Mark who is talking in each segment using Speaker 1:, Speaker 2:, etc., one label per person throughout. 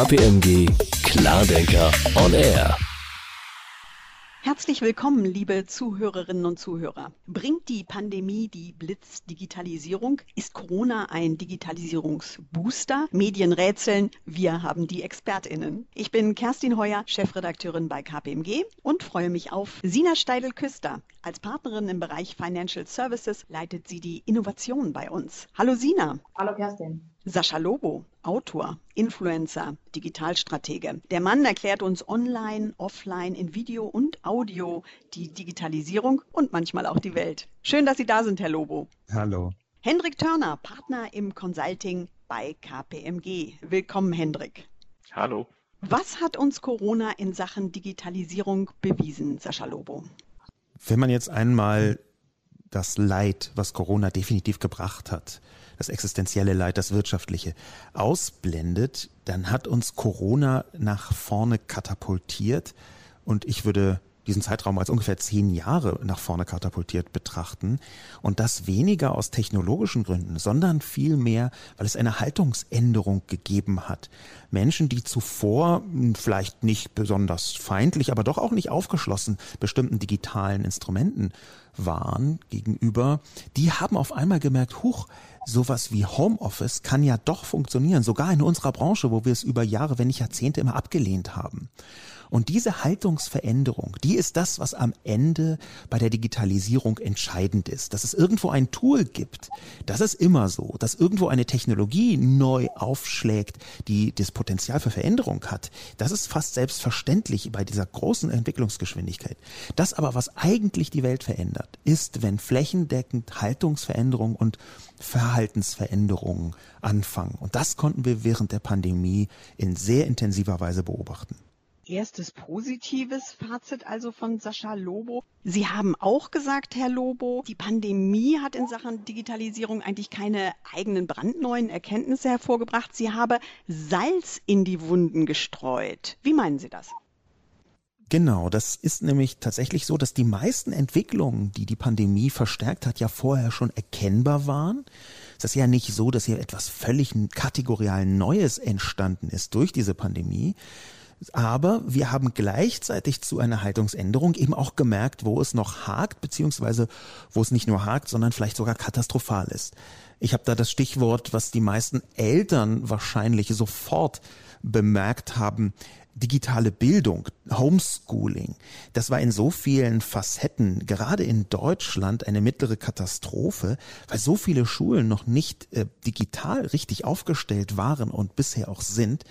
Speaker 1: KPMG Klardenker on Air.
Speaker 2: Herzlich willkommen, liebe Zuhörerinnen und Zuhörer. Bringt die Pandemie die Blitzdigitalisierung? Ist Corona ein Digitalisierungsbooster? Medien rätseln, wir haben die ExpertInnen. Ich bin Kerstin Heuer, Chefredakteurin bei KPMG und freue mich auf Sina Steidel-Küster. Als Partnerin im Bereich Financial Services leitet sie die Innovation bei uns. Hallo Sina.
Speaker 3: Hallo Kerstin.
Speaker 2: Sascha Lobo, Autor, Influencer, Digitalstratege. Der Mann erklärt uns online, offline, in Video und Audio die Digitalisierung und manchmal auch die Welt. Schön, dass Sie da sind, Herr Lobo.
Speaker 4: Hallo.
Speaker 2: Hendrik Törner, Partner im Consulting bei KPMG. Willkommen, Hendrik.
Speaker 5: Hallo.
Speaker 2: Was hat uns Corona in Sachen Digitalisierung bewiesen, Sascha Lobo?
Speaker 4: Wenn man jetzt einmal das Leid, was Corona definitiv gebracht hat, das existenzielle Leid, das wirtschaftliche, ausblendet, dann hat uns Corona nach vorne katapultiert. Und ich würde diesen Zeitraum als ungefähr zehn Jahre nach vorne katapultiert betrachten. Und das weniger aus technologischen Gründen, sondern vielmehr, weil es eine Haltungsänderung gegeben hat. Menschen, die zuvor vielleicht nicht besonders feindlich, aber doch auch nicht aufgeschlossen bestimmten digitalen Instrumenten waren gegenüber, die haben auf einmal gemerkt, huch, sowas wie Homeoffice kann ja doch funktionieren, sogar in unserer Branche, wo wir es über Jahre, wenn nicht Jahrzehnte immer abgelehnt haben. Und diese Haltungsveränderung, die ist das, was am Ende bei der Digitalisierung entscheidend ist. Dass es irgendwo ein Tool gibt, das ist immer so. Dass irgendwo eine Technologie neu aufschlägt, die das Potenzial für Veränderung hat, das ist fast selbstverständlich bei dieser großen Entwicklungsgeschwindigkeit. Das aber, was eigentlich die Welt verändert, ist, wenn flächendeckend Haltungsveränderung und Verhaltensveränderungen anfangen. Und das konnten wir während der Pandemie in sehr intensiver Weise beobachten.
Speaker 2: Erstes positives Fazit also von Sascha Lobo. Sie haben auch gesagt, Herr Lobo, die Pandemie hat in Sachen Digitalisierung eigentlich keine eigenen brandneuen Erkenntnisse hervorgebracht. Sie habe Salz in die Wunden gestreut. Wie meinen Sie das?
Speaker 4: Genau, das ist nämlich tatsächlich so, dass die meisten Entwicklungen, die die Pandemie verstärkt hat, ja vorher schon erkennbar waren. Es ist ja nicht so, dass hier etwas völlig kategorial Neues entstanden ist durch diese Pandemie. Aber wir haben gleichzeitig zu einer Haltungsänderung eben auch gemerkt, wo es noch hakt, beziehungsweise wo es nicht nur hakt, sondern vielleicht sogar katastrophal ist. Ich habe da das Stichwort, was die meisten Eltern wahrscheinlich sofort bemerkt haben, digitale Bildung, Homeschooling, das war in so vielen Facetten, gerade in Deutschland, eine mittlere Katastrophe, weil so viele Schulen noch nicht äh, digital richtig aufgestellt waren und bisher auch sind,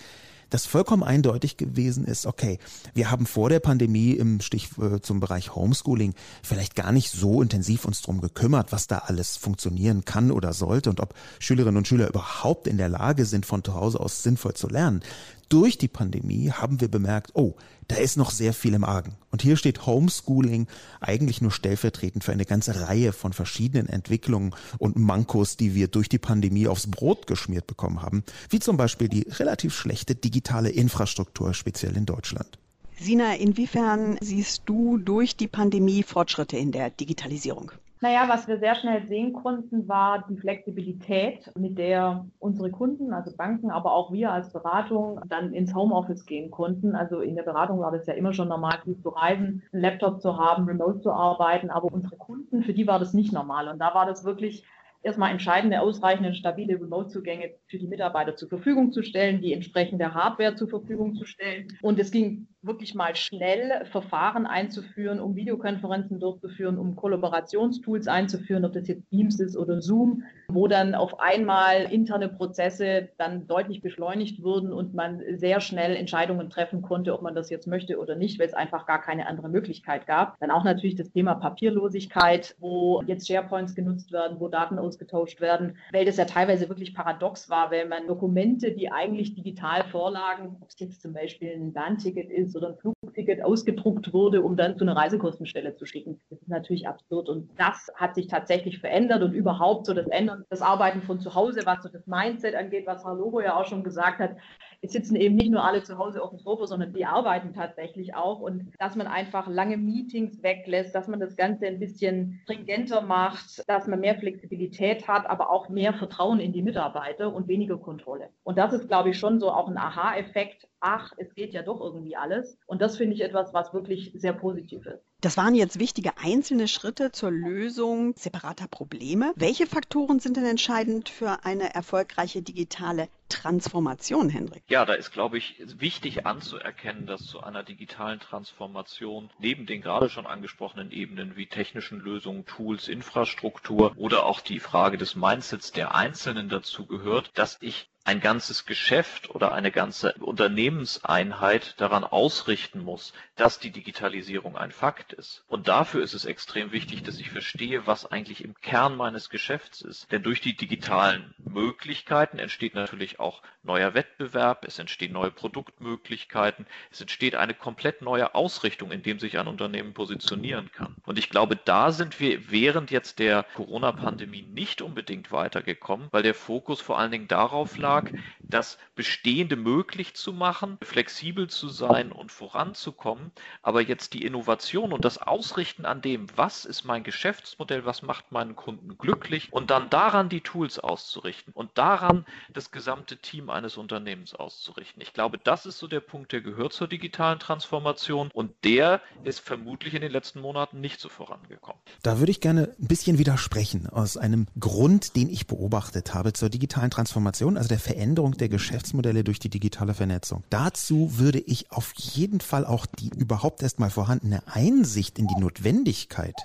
Speaker 4: dass vollkommen eindeutig gewesen ist, okay, wir haben vor der Pandemie im Stich äh, zum Bereich Homeschooling vielleicht gar nicht so intensiv uns drum gekümmert, was da alles funktionieren kann oder sollte und ob Schülerinnen und Schüler überhaupt in der Lage sind, von zu Hause aus sinnvoll zu lernen durch die Pandemie haben wir bemerkt, oh, da ist noch sehr viel im Argen. Und hier steht Homeschooling eigentlich nur stellvertretend für eine ganze Reihe von verschiedenen Entwicklungen und Mankos, die wir durch die Pandemie aufs Brot geschmiert bekommen haben, wie zum Beispiel die relativ schlechte digitale Infrastruktur, speziell in Deutschland.
Speaker 2: Sina, inwiefern siehst du durch die Pandemie Fortschritte in der Digitalisierung?
Speaker 3: Naja, was wir sehr schnell sehen konnten, war die Flexibilität, mit der unsere Kunden, also Banken, aber auch wir als Beratung dann ins Homeoffice gehen konnten. Also in der Beratung war das ja immer schon normal, viel zu reisen, einen Laptop zu haben, remote zu arbeiten, aber unsere Kunden, für die war das nicht normal. Und da war das wirklich erstmal entscheidende, ausreichende, stabile Remote-Zugänge für die Mitarbeiter zur Verfügung zu stellen, die entsprechende Hardware zur Verfügung zu stellen. Und es ging wirklich mal schnell, Verfahren einzuführen, um Videokonferenzen durchzuführen, um Kollaborationstools einzuführen, ob das jetzt Teams ist oder Zoom, wo dann auf einmal interne Prozesse dann deutlich beschleunigt wurden und man sehr schnell Entscheidungen treffen konnte, ob man das jetzt möchte oder nicht, weil es einfach gar keine andere Möglichkeit gab. Dann auch natürlich das Thema Papierlosigkeit, wo jetzt SharePoints genutzt werden, wo Daten ausgetauscht werden, weil das ja teilweise wirklich paradox war, weil man Dokumente, die eigentlich digital vorlagen, ob es jetzt zum Beispiel ein Bahnticket ist oder ein Flugticket ausgedruckt wurde, um dann zu einer Reisekostenstelle zu schicken. Das ist natürlich absurd. Und das hat sich tatsächlich verändert und überhaupt so das Ändern, das Arbeiten von zu Hause, was so das Mindset angeht, was Herr Lobo ja auch schon gesagt hat. Es sitzen eben nicht nur alle zu Hause auf dem Sofa, sondern die arbeiten tatsächlich auch. Und dass man einfach lange Meetings weglässt, dass man das Ganze ein bisschen stringenter macht, dass man mehr Flexibilität hat, aber auch mehr Vertrauen in die Mitarbeiter und weniger Kontrolle. Und das ist, glaube ich, schon so auch ein Aha-Effekt. Ach, es geht ja doch irgendwie alles. Und das finde ich etwas, was wirklich sehr positiv ist.
Speaker 2: Das waren jetzt wichtige einzelne Schritte zur Lösung separater Probleme. Welche Faktoren sind denn entscheidend für eine erfolgreiche digitale Transformation, Hendrik?
Speaker 5: Ja, da ist, glaube ich, wichtig anzuerkennen, dass zu einer digitalen Transformation neben den gerade schon angesprochenen Ebenen wie technischen Lösungen, Tools, Infrastruktur oder auch die Frage des Mindsets der Einzelnen dazu gehört, dass ich ein ganzes Geschäft oder eine ganze Unternehmenseinheit daran ausrichten muss, dass die Digitalisierung ein Fakt ist. Und dafür ist es extrem wichtig, dass ich verstehe, was eigentlich im Kern meines Geschäfts ist. Denn durch die digitalen Möglichkeiten entsteht natürlich auch neuer Wettbewerb, es entstehen neue Produktmöglichkeiten, es entsteht eine komplett neue Ausrichtung, in dem sich ein Unternehmen positionieren kann. Und ich glaube, da sind wir während jetzt der Corona-Pandemie nicht unbedingt weitergekommen, weil der Fokus vor allen Dingen darauf lag, das Bestehende möglich zu machen, flexibel zu sein und voranzukommen. Aber jetzt die Innovation und das Ausrichten an dem, was ist mein Geschäftsmodell, was macht meinen Kunden glücklich und dann daran die Tools auszurichten und daran das gesamte Team eines Unternehmens auszurichten. Ich glaube, das ist so der Punkt, der gehört zur digitalen Transformation und der ist vermutlich in den letzten Monaten nicht so vorangekommen.
Speaker 4: Da würde ich gerne ein bisschen widersprechen aus einem Grund, den ich beobachtet habe zur digitalen Transformation, also der Veränderung der Geschäftsmodelle durch die digitale Vernetzung. Dazu würde ich auf jeden Fall auch die überhaupt erstmal vorhandene Einsicht in die Notwendigkeit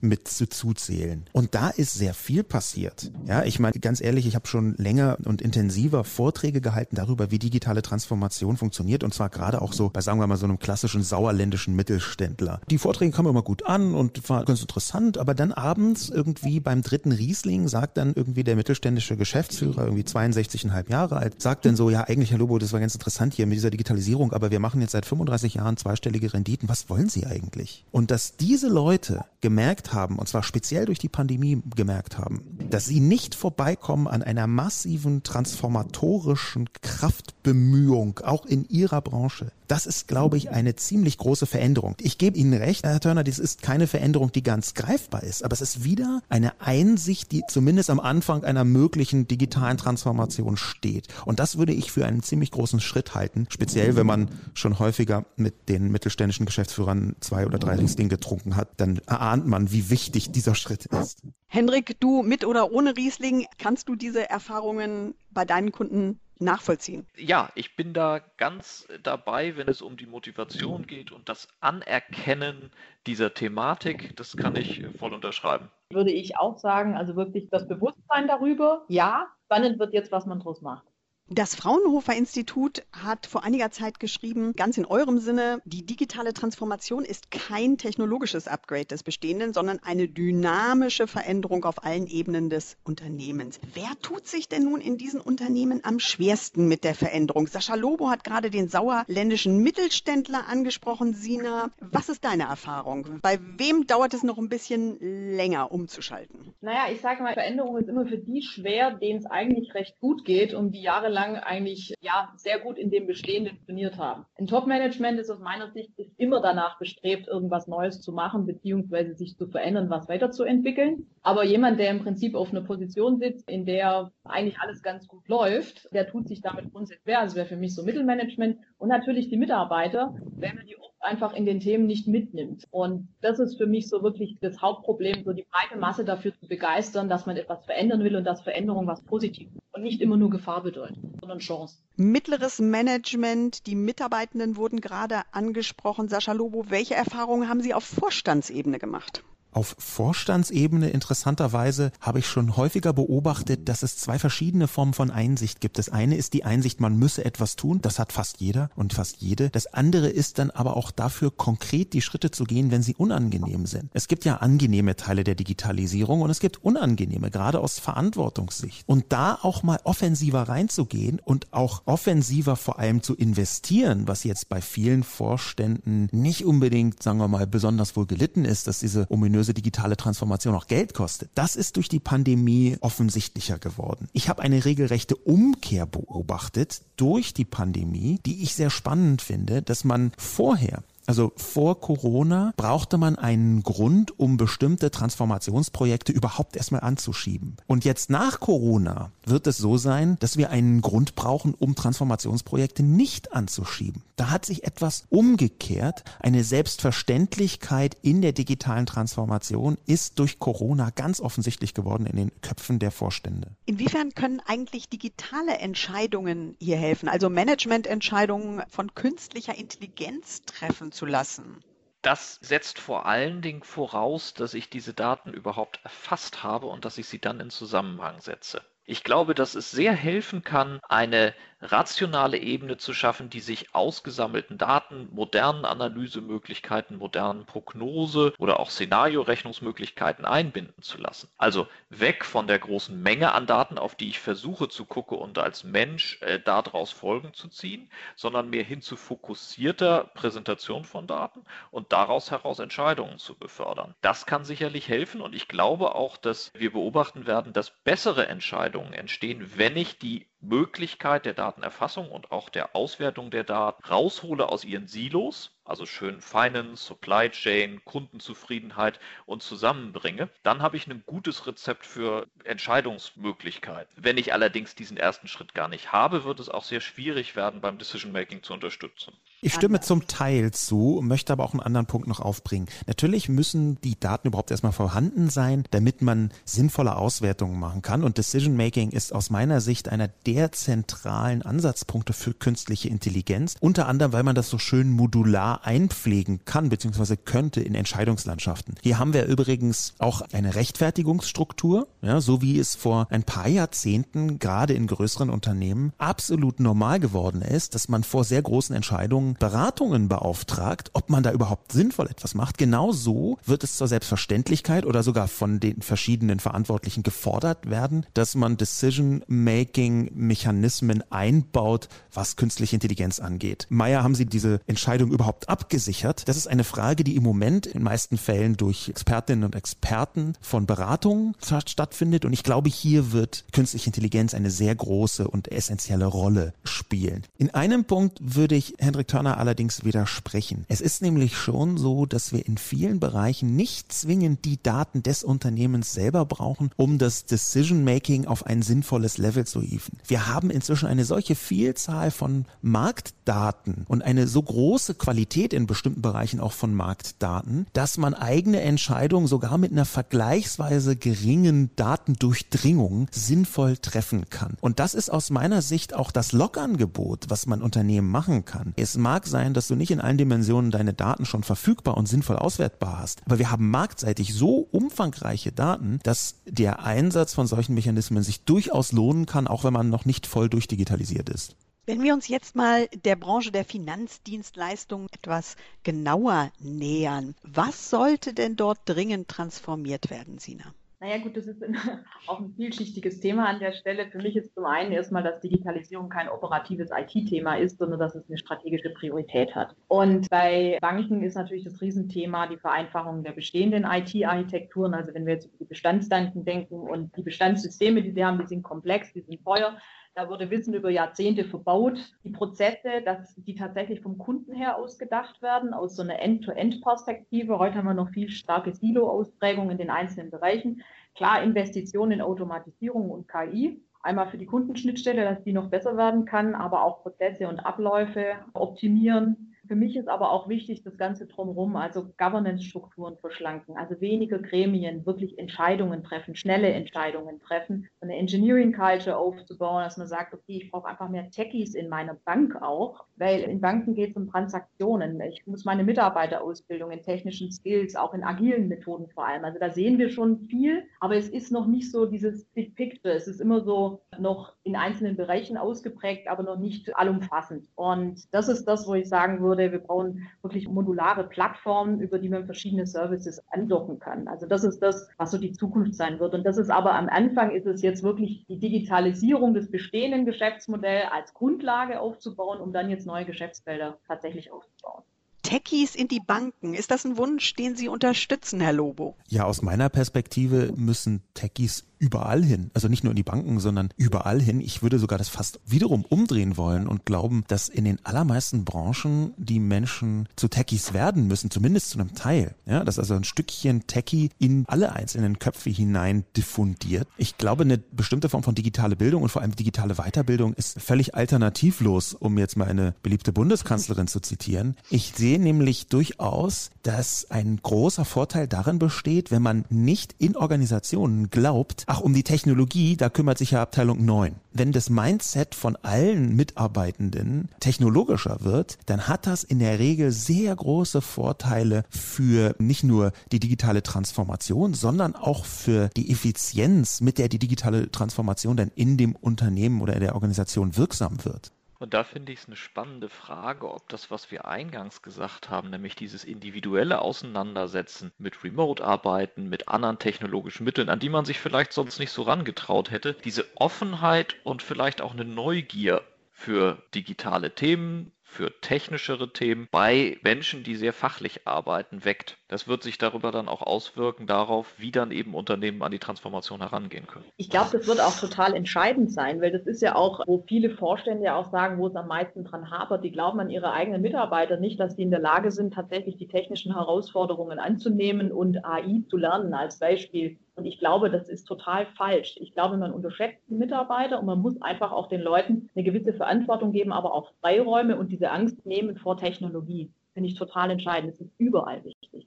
Speaker 4: mit zu zuzählen. Und da ist sehr viel passiert. Ja, ich meine, ganz ehrlich, ich habe schon länger und intensiver Vorträge gehalten darüber, wie digitale Transformation funktioniert und zwar gerade auch so bei, sagen wir mal, so einem klassischen sauerländischen Mittelständler. Die Vorträge kamen immer gut an und war ganz interessant, aber dann abends irgendwie beim dritten Riesling sagt dann irgendwie der mittelständische Geschäftsführer, irgendwie 62,5 Jahre alt, sagt dann so, ja eigentlich, Herr Lobo, das war ganz interessant hier mit dieser Digitalisierung, aber wir machen jetzt seit 35 Jahren zweistellige Renditen. Was wollen Sie eigentlich? Und dass diese Leute gemerkt haben, und zwar speziell durch die Pandemie gemerkt haben, dass sie nicht vorbeikommen an einer massiven transformatorischen Kraftbemühung, auch in ihrer Branche. Das ist, glaube ich, eine ziemlich große Veränderung. Ich gebe Ihnen recht, Herr Turner, das ist keine Veränderung, die ganz greifbar ist, aber es ist wieder eine Einsicht, die zumindest am Anfang einer möglichen digitalen Transformation steht. Und das würde ich für einen ziemlich großen Schritt halten, speziell wenn man schon häufiger mit den mittelständischen Geschäftsführern zwei oder drei Riesling getrunken hat, dann erahnt man, wie wichtig dieser Schritt ist.
Speaker 2: Hendrik, du mit oder ohne Riesling, kannst du diese Erfahrungen bei deinen Kunden nachvollziehen.
Speaker 5: Ja, ich bin da ganz dabei, wenn es um die Motivation geht und das Anerkennen dieser Thematik. Das kann ich voll unterschreiben.
Speaker 3: Würde ich auch sagen, also wirklich das Bewusstsein darüber. Ja, spannend wird jetzt, was man draus macht.
Speaker 2: Das Fraunhofer Institut hat vor einiger Zeit geschrieben, ganz in eurem Sinne, die digitale Transformation ist kein technologisches Upgrade des Bestehenden, sondern eine dynamische Veränderung auf allen Ebenen des Unternehmens. Wer tut sich denn nun in diesen Unternehmen am schwersten mit der Veränderung? Sascha Lobo hat gerade den sauerländischen Mittelständler angesprochen. Sina, was ist deine Erfahrung? Bei wem dauert es noch ein bisschen länger umzuschalten?
Speaker 3: Naja, ich sage mal, Veränderung ist immer für die schwer, denen es eigentlich recht gut geht und die Jahre jahrelang eigentlich ja sehr gut in dem Bestehenden trainiert haben. Ein Top-Management ist aus meiner Sicht ist immer danach bestrebt, irgendwas Neues zu machen, beziehungsweise sich zu verändern, was weiterzuentwickeln. Aber jemand, der im Prinzip auf einer Position sitzt, in der eigentlich alles ganz gut läuft, der tut sich damit grundsätzlich schwer. Das wäre für mich so Mittelmanagement und natürlich die Mitarbeiter, wenn man die einfach in den Themen nicht mitnimmt. Und das ist für mich so wirklich das Hauptproblem, so die breite Masse dafür zu begeistern, dass man etwas verändern will und dass Veränderung was Positives und nicht immer nur Gefahr bedeutet, sondern Chance.
Speaker 2: Mittleres Management, die Mitarbeitenden wurden gerade angesprochen. Sascha Lobo, welche Erfahrungen haben Sie auf Vorstandsebene gemacht?
Speaker 4: Auf Vorstandsebene interessanterweise habe ich schon häufiger beobachtet, dass es zwei verschiedene Formen von Einsicht gibt. Das eine ist die Einsicht, man müsse etwas tun, das hat fast jeder und fast jede. Das andere ist dann aber auch dafür konkret die Schritte zu gehen, wenn sie unangenehm sind. Es gibt ja angenehme Teile der Digitalisierung und es gibt unangenehme, gerade aus Verantwortungssicht. Und da auch mal offensiver reinzugehen und auch offensiver vor allem zu investieren, was jetzt bei vielen Vorständen nicht unbedingt, sagen wir mal, besonders wohl gelitten ist, dass diese ominöse ambitiöse digitale Transformation auch Geld kostet, das ist durch die Pandemie offensichtlicher geworden. Ich habe eine regelrechte Umkehr beobachtet durch die Pandemie, die ich sehr spannend finde, dass man vorher also vor Corona brauchte man einen Grund, um bestimmte Transformationsprojekte überhaupt erstmal anzuschieben. Und jetzt nach Corona wird es so sein, dass wir einen Grund brauchen, um Transformationsprojekte nicht anzuschieben. Da hat sich etwas umgekehrt. Eine Selbstverständlichkeit in der digitalen Transformation ist durch Corona ganz offensichtlich geworden in den Köpfen der Vorstände.
Speaker 2: Inwiefern können eigentlich digitale Entscheidungen hier helfen, also Managemententscheidungen von künstlicher Intelligenz treffen zu lassen?
Speaker 5: Das setzt vor allen Dingen voraus, dass ich diese Daten überhaupt erfasst habe und dass ich sie dann in Zusammenhang setze. Ich glaube, dass es sehr helfen kann, eine rationale Ebene zu schaffen, die sich aus gesammelten Daten, modernen Analysemöglichkeiten, modernen Prognose oder auch Szenariorechnungsmöglichkeiten einbinden zu lassen. Also weg von der großen Menge an Daten, auf die ich versuche zu gucken und als Mensch äh, daraus Folgen zu ziehen, sondern mehr hin zu fokussierter Präsentation von Daten und daraus heraus Entscheidungen zu befördern. Das kann sicherlich helfen und ich glaube auch, dass wir beobachten werden, dass bessere Entscheidungen entstehen, wenn ich die Möglichkeit der Datenerfassung und auch der Auswertung der Daten raushole aus ihren Silos also schön Finance, Supply Chain, Kundenzufriedenheit und zusammenbringe, dann habe ich ein gutes Rezept für Entscheidungsmöglichkeiten. Wenn ich allerdings diesen ersten Schritt gar nicht habe, wird es auch sehr schwierig werden, beim Decision Making zu unterstützen.
Speaker 4: Ich stimme zum Teil zu, möchte aber auch einen anderen Punkt noch aufbringen. Natürlich müssen die Daten überhaupt erstmal vorhanden sein, damit man sinnvolle Auswertungen machen kann. Und Decision Making ist aus meiner Sicht einer der zentralen Ansatzpunkte für künstliche Intelligenz. Unter anderem, weil man das so schön modular einpflegen kann bzw. könnte in Entscheidungslandschaften. Hier haben wir übrigens auch eine Rechtfertigungsstruktur, ja, so wie es vor ein paar Jahrzehnten gerade in größeren Unternehmen absolut normal geworden ist, dass man vor sehr großen Entscheidungen Beratungen beauftragt, ob man da überhaupt sinnvoll etwas macht. Genauso wird es zur Selbstverständlichkeit oder sogar von den verschiedenen Verantwortlichen gefordert werden, dass man Decision-Making-Mechanismen einbaut, was künstliche Intelligenz angeht. Meyer, haben Sie diese Entscheidung überhaupt abgesichert? Das ist eine Frage, die im Moment in meisten Fällen durch Expertinnen und Experten von Beratungen stattfindet. Und ich glaube, hier wird künstliche Intelligenz eine sehr große und essentielle Rolle spielen. In einem Punkt würde ich Hendrik Turner allerdings widersprechen. Es ist nämlich schon so, dass wir in vielen Bereichen nicht zwingend die Daten des Unternehmens selber brauchen, um das Decision Making auf ein sinnvolles Level zu hieven. Wir haben inzwischen eine solche Vielzahl von Marktdaten und eine so große Qualität Qualität in bestimmten Bereichen auch von Marktdaten, dass man eigene Entscheidungen sogar mit einer vergleichsweise geringen Datendurchdringung sinnvoll treffen kann. Und das ist aus meiner Sicht auch das Logangebot, was man Unternehmen machen kann. Es mag sein, dass du nicht in allen Dimensionen deine Daten schon verfügbar und sinnvoll auswertbar hast, aber wir haben marktseitig so umfangreiche Daten, dass der Einsatz von solchen Mechanismen sich durchaus lohnen kann, auch wenn man noch nicht voll durchdigitalisiert ist.
Speaker 2: Wenn wir uns jetzt mal der Branche der Finanzdienstleistungen etwas genauer nähern, was sollte denn dort dringend transformiert werden, Sina?
Speaker 3: Naja gut, das ist auch ein vielschichtiges Thema an der Stelle. Für mich ist zum einen erstmal, dass Digitalisierung kein operatives IT-Thema ist, sondern dass es eine strategische Priorität hat. Und bei Banken ist natürlich das Riesenthema die Vereinfachung der bestehenden IT-Architekturen. Also wenn wir jetzt über die Bestandsdanken denken und die Bestandssysteme, die wir haben, die sind komplex, die sind teuer. Da wurde Wissen über Jahrzehnte verbaut. Die Prozesse, dass die tatsächlich vom Kunden her ausgedacht werden, aus so einer End-to-End-Perspektive. Heute haben wir noch viel starke Silo-Ausprägung in den einzelnen Bereichen. Klar, Investitionen in Automatisierung und KI. Einmal für die Kundenschnittstelle, dass die noch besser werden kann, aber auch Prozesse und Abläufe optimieren für mich ist aber auch wichtig, das Ganze drumherum, also Governance-Strukturen verschlanken, also weniger Gremien, wirklich Entscheidungen treffen, schnelle Entscheidungen treffen, eine Engineering-Culture aufzubauen, dass man sagt, okay, ich brauche einfach mehr Techies in meiner Bank auch, weil in Banken geht es um Transaktionen. Ich muss meine Mitarbeiterausbildung in technischen Skills, auch in agilen Methoden vor allem. Also da sehen wir schon viel, aber es ist noch nicht so dieses Big Picture. Es ist immer so noch in einzelnen Bereichen ausgeprägt, aber noch nicht allumfassend. Und das ist das, wo ich sagen würde, würde. Wir brauchen wirklich modulare Plattformen, über die man verschiedene Services andocken kann. Also das ist das, was so die Zukunft sein wird. Und das ist aber am Anfang ist es jetzt wirklich die Digitalisierung des bestehenden Geschäftsmodells als Grundlage aufzubauen, um dann jetzt neue Geschäftsfelder tatsächlich aufzubauen.
Speaker 2: Techies in die Banken. Ist das ein Wunsch, den Sie unterstützen, Herr Lobo?
Speaker 4: Ja, aus meiner Perspektive müssen Techies überall hin. Also nicht nur in die Banken, sondern überall hin. Ich würde sogar das fast wiederum umdrehen wollen und glauben, dass in den allermeisten Branchen die Menschen zu Techies werden müssen, zumindest zu einem Teil. Ja, dass also ein Stückchen Techie in alle einzelnen Köpfe hinein diffundiert. Ich glaube, eine bestimmte Form von digitale Bildung und vor allem digitale Weiterbildung ist völlig alternativlos, um jetzt mal eine beliebte Bundeskanzlerin zu zitieren. Ich sehe nämlich durchaus, dass ein großer Vorteil darin besteht, wenn man nicht in Organisationen glaubt, ach, um die Technologie, da kümmert sich ja Abteilung 9. Wenn das Mindset von allen Mitarbeitenden technologischer wird, dann hat das in der Regel sehr große Vorteile für nicht nur die digitale Transformation, sondern auch für die Effizienz, mit der die digitale Transformation dann in dem Unternehmen oder in der Organisation wirksam wird.
Speaker 5: Und da finde ich es eine spannende Frage, ob das, was wir eingangs gesagt haben, nämlich dieses individuelle Auseinandersetzen mit Remote-Arbeiten, mit anderen technologischen Mitteln, an die man sich vielleicht sonst nicht so rangetraut hätte, diese Offenheit und vielleicht auch eine Neugier für digitale Themen, für technischere Themen bei Menschen, die sehr fachlich arbeiten, weckt. Das wird sich darüber dann auch auswirken darauf, wie dann eben Unternehmen an die Transformation herangehen können.
Speaker 3: Ich glaube, das wird auch total entscheidend sein, weil das ist ja auch, wo viele Vorstände auch sagen, wo es am meisten dran hapert. Die glauben an ihre eigenen Mitarbeiter nicht, dass die in der Lage sind, tatsächlich die technischen Herausforderungen anzunehmen und AI zu lernen als Beispiel. Und ich glaube, das ist total falsch. Ich glaube, man unterschätzt die Mitarbeiter und man muss einfach auch den Leuten eine gewisse Verantwortung geben, aber auch Freiräume und diese Angst nehmen vor Technologie. Finde ich total entscheidend. Das ist überall wichtig.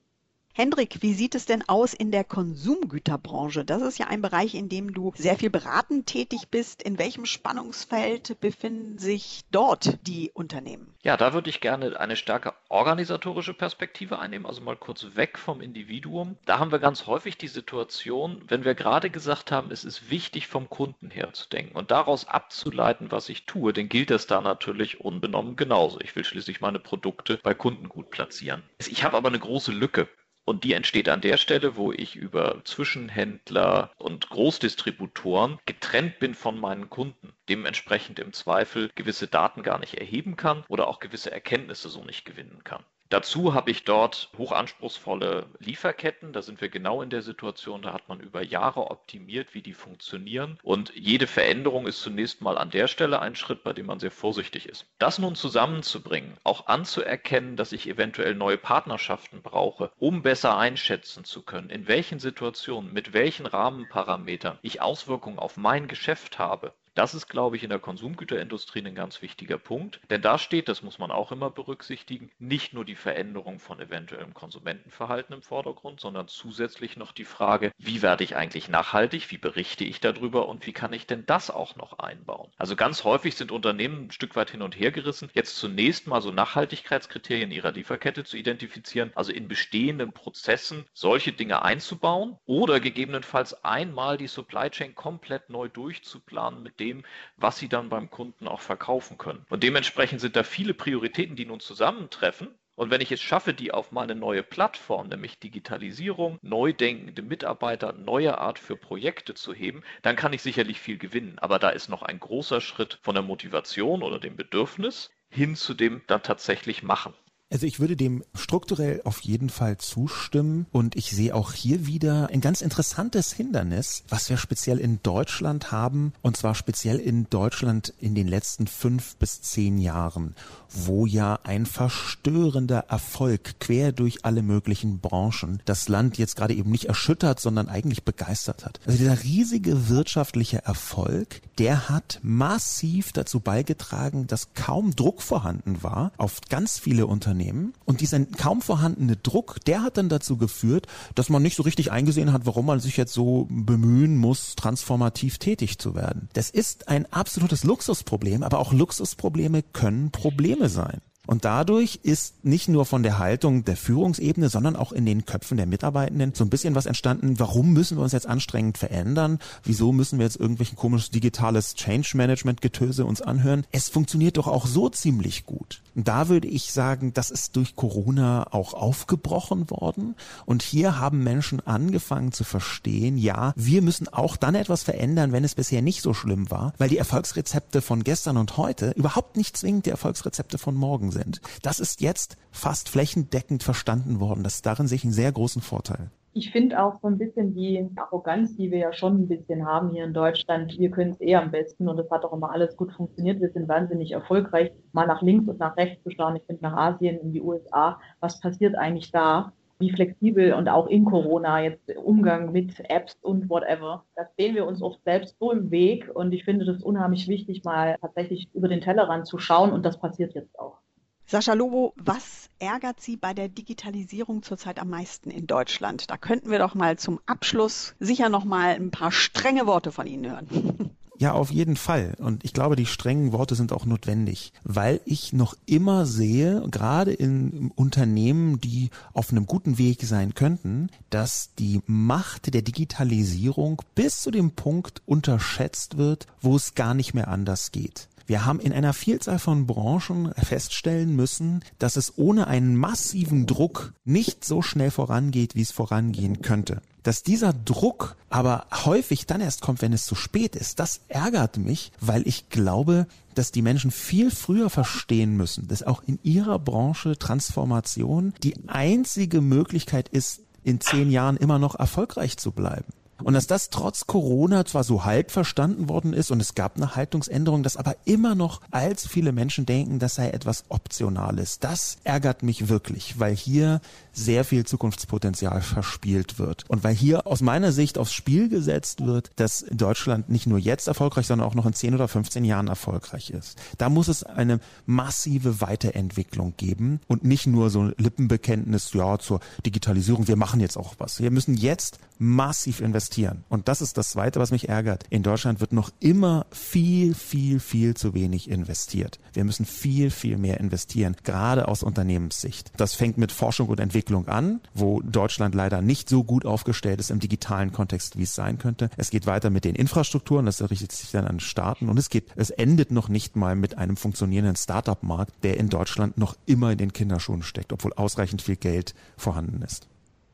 Speaker 2: Hendrik, wie sieht es denn aus in der Konsumgüterbranche? Das ist ja ein Bereich, in dem du sehr viel beratend tätig bist. In welchem Spannungsfeld befinden sich dort die Unternehmen?
Speaker 5: Ja, da würde ich gerne eine stärker organisatorische Perspektive einnehmen, also mal kurz weg vom Individuum. Da haben wir ganz häufig die Situation, wenn wir gerade gesagt haben, es ist wichtig vom Kunden her zu denken und daraus abzuleiten, was ich tue, dann gilt das da natürlich unbenommen genauso. Ich will schließlich meine Produkte bei Kunden gut platzieren. Ich habe aber eine große Lücke. Und die entsteht an der Stelle, wo ich über Zwischenhändler und Großdistributoren getrennt bin von meinen Kunden, dementsprechend im Zweifel gewisse Daten gar nicht erheben kann oder auch gewisse Erkenntnisse so nicht gewinnen kann. Dazu habe ich dort hochanspruchsvolle Lieferketten. Da sind wir genau in der Situation, da hat man über Jahre optimiert, wie die funktionieren. Und jede Veränderung ist zunächst mal an der Stelle ein Schritt, bei dem man sehr vorsichtig ist. Das nun zusammenzubringen, auch anzuerkennen, dass ich eventuell neue Partnerschaften brauche, um besser einschätzen zu können, in welchen Situationen, mit welchen Rahmenparametern ich Auswirkungen auf mein Geschäft habe, das ist, glaube ich, in der Konsumgüterindustrie ein ganz wichtiger Punkt, denn da steht, das muss man auch immer berücksichtigen, nicht nur die Veränderung von eventuellem Konsumentenverhalten im Vordergrund, sondern zusätzlich noch die Frage, wie werde ich eigentlich nachhaltig, wie berichte ich darüber und wie kann ich denn das auch noch einbauen? Also ganz häufig sind Unternehmen ein Stück weit hin und her gerissen, jetzt zunächst mal so Nachhaltigkeitskriterien ihrer Lieferkette zu identifizieren, also in bestehenden Prozessen solche Dinge einzubauen oder gegebenenfalls einmal die Supply Chain komplett neu durchzuplanen mit dem, dem, was sie dann beim Kunden auch verkaufen können. Und dementsprechend sind da viele Prioritäten, die nun zusammentreffen. Und wenn ich es schaffe, die auf meine neue Plattform, nämlich Digitalisierung, neu denkende Mitarbeiter, neue Art für Projekte zu heben, dann kann ich sicherlich viel gewinnen. Aber da ist noch ein großer Schritt von der Motivation oder dem Bedürfnis hin zu dem dann tatsächlich machen.
Speaker 4: Also ich würde dem strukturell auf jeden Fall zustimmen und ich sehe auch hier wieder ein ganz interessantes Hindernis, was wir speziell in Deutschland haben und zwar speziell in Deutschland in den letzten fünf bis zehn Jahren, wo ja ein verstörender Erfolg quer durch alle möglichen Branchen das Land jetzt gerade eben nicht erschüttert, sondern eigentlich begeistert hat. Also dieser riesige wirtschaftliche Erfolg, der hat massiv dazu beigetragen, dass kaum Druck vorhanden war auf ganz viele Unternehmen Unternehmen. Und dieser kaum vorhandene Druck, der hat dann dazu geführt, dass man nicht so richtig eingesehen hat, warum man sich jetzt so bemühen muss, transformativ tätig zu werden. Das ist ein absolutes Luxusproblem, aber auch Luxusprobleme können Probleme sein. Und dadurch ist nicht nur von der Haltung der Führungsebene, sondern auch in den Köpfen der Mitarbeitenden so ein bisschen was entstanden, warum müssen wir uns jetzt anstrengend verändern? Wieso müssen wir jetzt irgendwelchen komisches digitales Change Management Getöse uns anhören? Es funktioniert doch auch so ziemlich gut. Und da würde ich sagen, das ist durch Corona auch aufgebrochen worden. Und hier haben Menschen angefangen zu verstehen, ja, wir müssen auch dann etwas verändern, wenn es bisher nicht so schlimm war, weil die Erfolgsrezepte von gestern und heute überhaupt nicht zwingend die Erfolgsrezepte von morgen sind sind. Das ist jetzt fast flächendeckend verstanden worden. Das darin sehe einen sehr großen Vorteil.
Speaker 3: Ich finde auch so ein bisschen die Arroganz, die wir ja schon ein bisschen haben hier in Deutschland. Wir können es eh am besten und es hat auch immer alles gut funktioniert. Wir sind wahnsinnig erfolgreich, mal nach links und nach rechts zu schauen. Ich finde nach Asien, in die USA. Was passiert eigentlich da? Wie flexibel und auch in Corona jetzt Umgang mit Apps und whatever. Das sehen wir uns oft selbst so im Weg und ich finde das unheimlich wichtig, mal tatsächlich über den Tellerrand zu schauen und das passiert jetzt auch.
Speaker 2: Sascha Lobo, was ärgert Sie bei der Digitalisierung zurzeit am meisten in Deutschland? Da könnten wir doch mal zum Abschluss sicher noch mal ein paar strenge Worte von Ihnen hören.
Speaker 4: Ja, auf jeden Fall. Und ich glaube, die strengen Worte sind auch notwendig, weil ich noch immer sehe, gerade in Unternehmen, die auf einem guten Weg sein könnten, dass die Macht der Digitalisierung bis zu dem Punkt unterschätzt wird, wo es gar nicht mehr anders geht. Wir haben in einer Vielzahl von Branchen feststellen müssen, dass es ohne einen massiven Druck nicht so schnell vorangeht, wie es vorangehen könnte. Dass dieser Druck aber häufig dann erst kommt, wenn es zu spät ist, das ärgert mich, weil ich glaube, dass die Menschen viel früher verstehen müssen, dass auch in ihrer Branche Transformation die einzige Möglichkeit ist, in zehn Jahren immer noch erfolgreich zu bleiben. Und dass das trotz Corona zwar so halb verstanden worden ist und es gab eine Haltungsänderung, dass aber immer noch allzu viele Menschen denken, das sei etwas Optionales. Das ärgert mich wirklich, weil hier sehr viel Zukunftspotenzial verspielt wird. Und weil hier aus meiner Sicht aufs Spiel gesetzt wird, dass Deutschland nicht nur jetzt erfolgreich, sondern auch noch in 10 oder 15 Jahren erfolgreich ist. Da muss es eine massive Weiterentwicklung geben und nicht nur so ein Lippenbekenntnis, ja, zur Digitalisierung, wir machen jetzt auch was. Wir müssen jetzt massiv investieren. Und das ist das Zweite, was mich ärgert. In Deutschland wird noch immer viel, viel, viel zu wenig investiert. Wir müssen viel, viel mehr investieren, gerade aus Unternehmenssicht. Das fängt mit Forschung und Entwicklung an, wo Deutschland leider nicht so gut aufgestellt ist im digitalen Kontext, wie es sein könnte. Es geht weiter mit den Infrastrukturen, das richtet sich dann an Staaten und es geht, es endet noch nicht mal mit einem funktionierenden Startup-Markt, der in Deutschland noch immer in den Kinderschuhen steckt, obwohl ausreichend viel Geld vorhanden ist.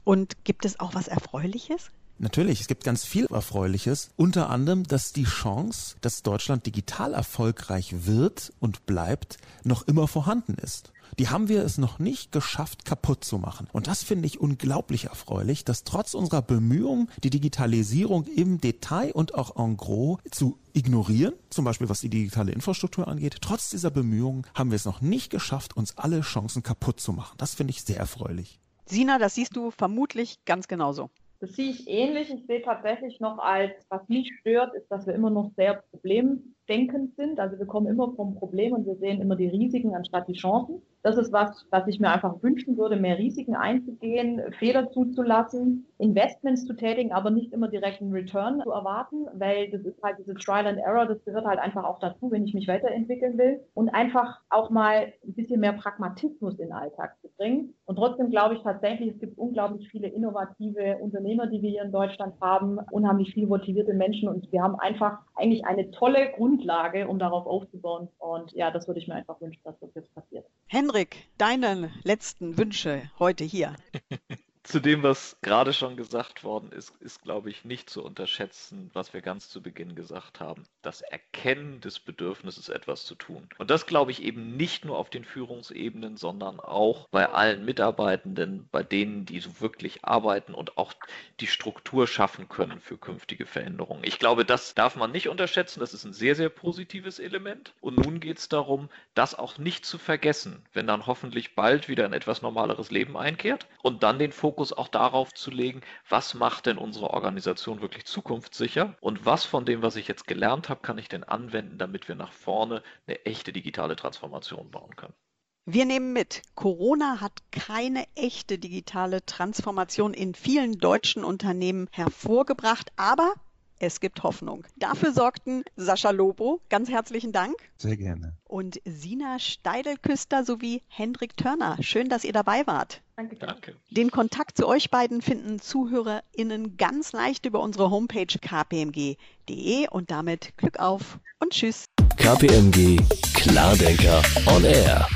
Speaker 2: Und gibt es auch was Erfreuliches?
Speaker 4: Natürlich, es gibt ganz viel Erfreuliches. Unter anderem, dass die Chance, dass Deutschland digital erfolgreich wird und bleibt, noch immer vorhanden ist. Die haben wir es noch nicht geschafft, kaputt zu machen. Und das finde ich unglaublich erfreulich, dass trotz unserer Bemühungen, die Digitalisierung im Detail und auch en gros zu ignorieren, zum Beispiel was die digitale Infrastruktur angeht, trotz dieser Bemühungen haben wir es noch nicht geschafft, uns alle Chancen kaputt zu machen. Das finde ich sehr erfreulich.
Speaker 2: Sina, das siehst du vermutlich ganz genauso.
Speaker 3: Das sehe ich ähnlich. Ich sehe tatsächlich noch als, was mich stört, ist, dass wir immer noch sehr problemdenkend sind. Also wir kommen immer vom Problem und wir sehen immer die Risiken anstatt die Chancen. Das ist was, was ich mir einfach wünschen würde, mehr Risiken einzugehen, Fehler zuzulassen, Investments zu tätigen, aber nicht immer direkt einen Return zu erwarten, weil das ist halt diese Trial and Error, das gehört halt einfach auch dazu, wenn ich mich weiterentwickeln will und einfach auch mal ein bisschen mehr Pragmatismus in den Alltag zu bringen. Und trotzdem glaube ich tatsächlich, es gibt unglaublich viele innovative Unternehmer, die wir hier in Deutschland haben, unheimlich viele motivierte Menschen und wir haben einfach eigentlich eine tolle Grundlage, um darauf aufzubauen. Und ja, das würde ich mir einfach wünschen, dass das jetzt passiert.
Speaker 2: Henrik, deine letzten Wünsche heute hier.
Speaker 5: Zu dem, was gerade schon gesagt worden ist, ist, glaube ich, nicht zu unterschätzen, was wir ganz zu Beginn gesagt haben. Das Erkennen des Bedürfnisses, etwas zu tun. Und das, glaube ich, eben nicht nur auf den Führungsebenen, sondern auch bei allen Mitarbeitenden, bei denen, die so wirklich arbeiten und auch die Struktur schaffen können für künftige Veränderungen. Ich glaube, das darf man nicht unterschätzen. Das ist ein sehr, sehr positives Element. Und nun geht es darum, das auch nicht zu vergessen, wenn dann hoffentlich bald wieder ein etwas normaleres Leben einkehrt und dann den Fokus Fokus auch darauf zu legen, was macht denn unsere Organisation wirklich zukunftssicher und was von dem, was ich jetzt gelernt habe, kann ich denn anwenden, damit wir nach vorne eine echte digitale Transformation bauen können.
Speaker 2: Wir nehmen mit, Corona hat keine echte digitale Transformation in vielen deutschen Unternehmen hervorgebracht, aber es gibt Hoffnung. Dafür sorgten Sascha Lobo, ganz herzlichen Dank.
Speaker 4: Sehr gerne.
Speaker 2: Und Sina Steidelküster sowie Hendrik Törner. Schön, dass ihr dabei wart.
Speaker 3: Danke. Danke.
Speaker 2: Den Kontakt zu euch beiden finden ZuhörerInnen ganz leicht über unsere Homepage kpmg.de und damit Glück auf und Tschüss.
Speaker 1: KPMG Klardenker on Air.